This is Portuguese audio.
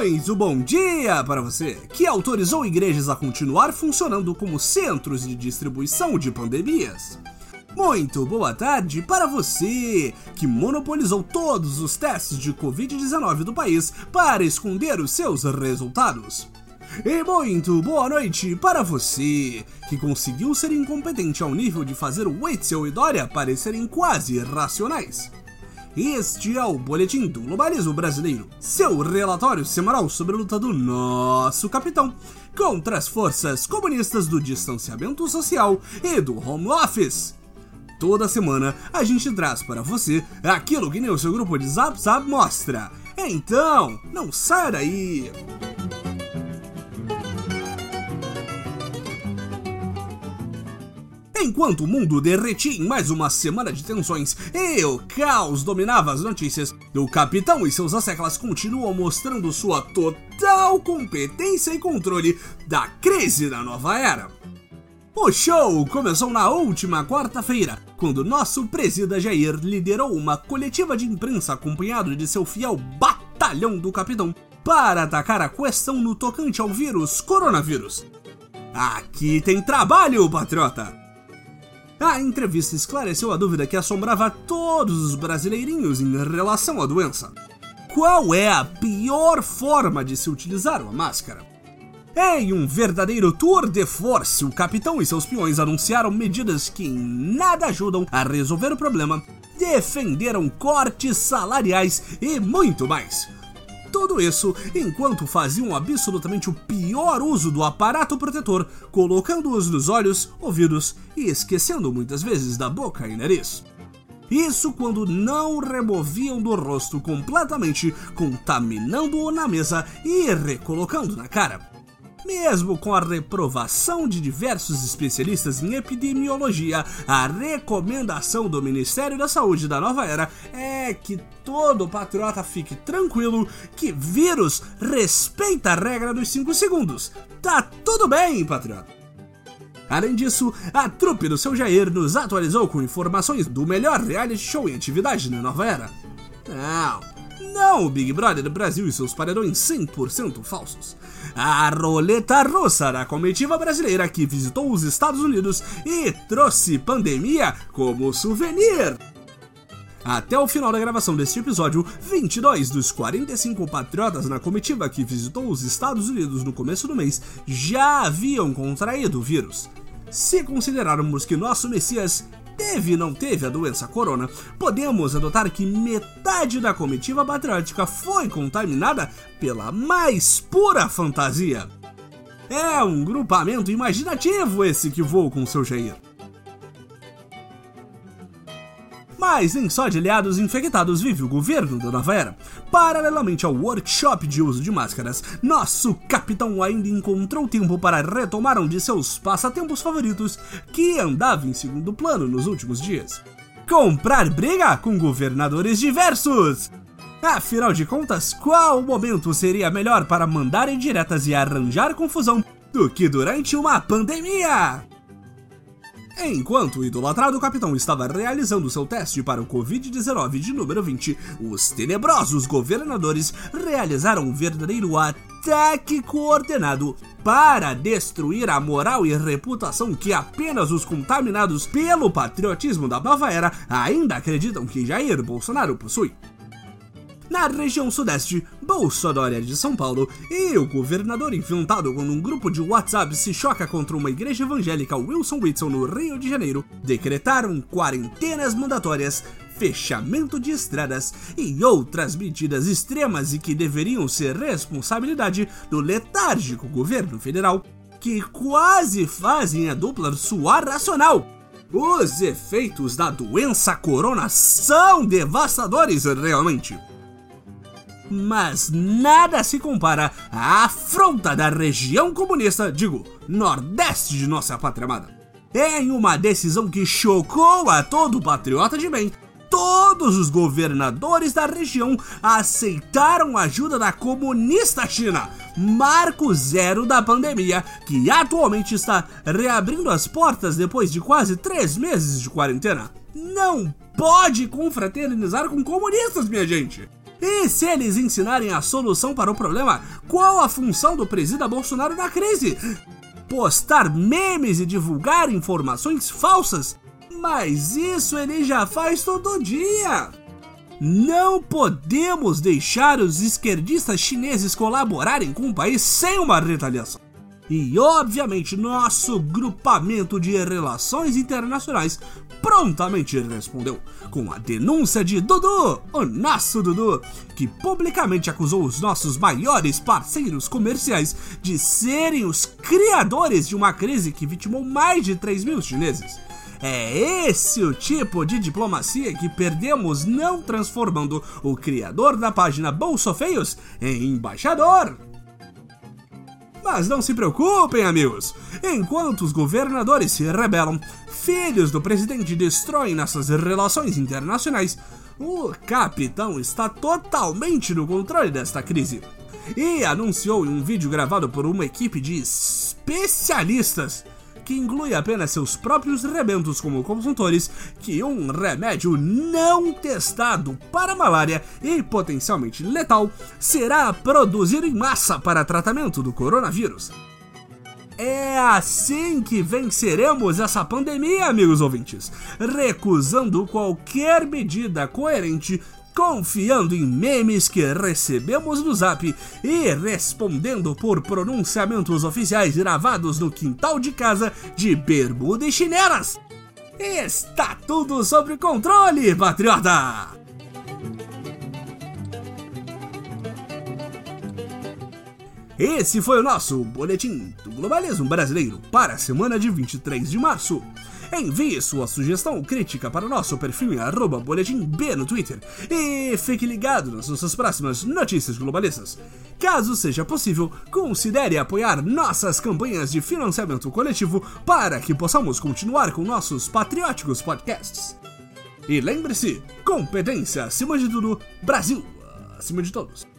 Muito bom dia para você que autorizou igrejas a continuar funcionando como centros de distribuição de pandemias. Muito boa tarde para você que monopolizou todos os testes de Covid-19 do país para esconder os seus resultados. E muito boa noite para você que conseguiu ser incompetente ao nível de fazer o Witzel e Dória parecerem quase racionais. Este é o Boletim do Globalismo Brasileiro, seu relatório semanal sobre a luta do nosso capitão contra as forças comunistas do distanciamento social e do home office. Toda semana a gente traz para você aquilo que nem o seu grupo de Zap Zap mostra. Então, não saia daí! Enquanto o mundo derretia em mais uma semana de tensões e o caos dominava as notícias, o capitão e seus asseclas continuam mostrando sua total competência e controle da crise da nova era. O show começou na última quarta-feira, quando nosso presida Jair liderou uma coletiva de imprensa acompanhado de seu fiel batalhão do capitão para atacar a questão no tocante ao vírus coronavírus. Aqui tem trabalho, patriota! A entrevista esclareceu a dúvida que assombrava todos os brasileirinhos em relação à doença. Qual é a pior forma de se utilizar uma máscara? Em um verdadeiro tour de force, o capitão e seus peões anunciaram medidas que em nada ajudam a resolver o problema, defenderam cortes salariais e muito mais. Tudo isso enquanto faziam absolutamente o pior uso do aparato protetor, colocando-os nos olhos, ouvidos e esquecendo muitas vezes da boca e nariz. Isso quando não removiam do rosto completamente, contaminando-o na mesa e recolocando na cara. Mesmo com a reprovação de diversos especialistas em epidemiologia, a recomendação do Ministério da Saúde da nova era é que todo patriota fique tranquilo que vírus respeita a regra dos 5 segundos. Tá tudo bem, patriota. Além disso, a trupe do seu Jair nos atualizou com informações do melhor reality show em atividade na nova era. Não, não o Big Brother do Brasil e seus paredões 100% falsos. A roleta russa da comitiva brasileira que visitou os Estados Unidos e trouxe pandemia como souvenir. Até o final da gravação deste episódio, 22 dos 45 patriotas na comitiva que visitou os Estados Unidos no começo do mês já haviam contraído o vírus. Se considerarmos que nosso Messias teve não teve a doença corona, podemos adotar que metade da comitiva patriótica foi contaminada pela mais pura fantasia. É um grupamento imaginativo esse que voa com seu Jair. Mas nem só de aliados infectados vive o governo da nova era. Paralelamente ao workshop de uso de máscaras, nosso capitão ainda encontrou tempo para retomar um de seus passatempos favoritos que andava em segundo plano nos últimos dias. Comprar briga com governadores diversos! Afinal de contas, qual momento seria melhor para mandar indiretas e arranjar confusão do que durante uma pandemia? Enquanto o idolatrado capitão estava realizando seu teste para o Covid-19 de número 20, os tenebrosos governadores realizaram um verdadeiro ataque coordenado para destruir a moral e reputação que apenas os contaminados pelo patriotismo da nova era ainda acreditam que Jair Bolsonaro possui na região sudeste, Bolsonaro de São Paulo, e o governador enfrentado quando um grupo de WhatsApp se choca contra uma igreja evangélica Wilson Whitson no Rio de Janeiro, decretaram quarentenas mandatórias, fechamento de estradas e outras medidas extremas e que deveriam ser responsabilidade do letárgico governo federal, que quase fazem a dupla suar racional. Os efeitos da doença corona são devastadores realmente mas nada se compara à afronta da região comunista, digo, nordeste de nossa pátria amada. Em uma decisão que chocou a todo patriota de bem, todos os governadores da região aceitaram a ajuda da comunista China, marco zero da pandemia, que atualmente está reabrindo as portas depois de quase três meses de quarentena. Não pode confraternizar com comunistas, minha gente! E se eles ensinarem a solução para o problema, qual a função do presidente Bolsonaro na crise? Postar memes e divulgar informações falsas? Mas isso ele já faz todo dia! Não podemos deixar os esquerdistas chineses colaborarem com o país sem uma retaliação. E obviamente nosso grupamento de relações internacionais prontamente respondeu com a denúncia de Dudu, o nosso Dudu, que publicamente acusou os nossos maiores parceiros comerciais de serem os criadores de uma crise que vitimou mais de 3 mil chineses. É esse o tipo de diplomacia que perdemos não transformando o criador da página Bolsofeios em embaixador. Mas não se preocupem, amigos! Enquanto os governadores se rebelam, filhos do presidente destroem nossas relações internacionais, o capitão está totalmente no controle desta crise. E anunciou em um vídeo gravado por uma equipe de especialistas que inclui apenas seus próprios rebentos como consultores, que um remédio não testado para malária e potencialmente letal será produzido em massa para tratamento do coronavírus. É assim que venceremos essa pandemia, amigos ouvintes, recusando qualquer medida coerente confiando em memes que recebemos no zap e respondendo por pronunciamentos oficiais gravados no quintal de casa de bermuda e chinelas. Está tudo sob controle, patriota! Esse foi o nosso Boletim do Globalismo Brasileiro para a semana de 23 de março. Envie sua sugestão ou crítica para o nosso perfil em boletimb no Twitter e fique ligado nas nossas próximas notícias globalistas. Caso seja possível, considere apoiar nossas campanhas de financiamento coletivo para que possamos continuar com nossos patrióticos podcasts. E lembre-se, competência acima de tudo, Brasil acima de todos.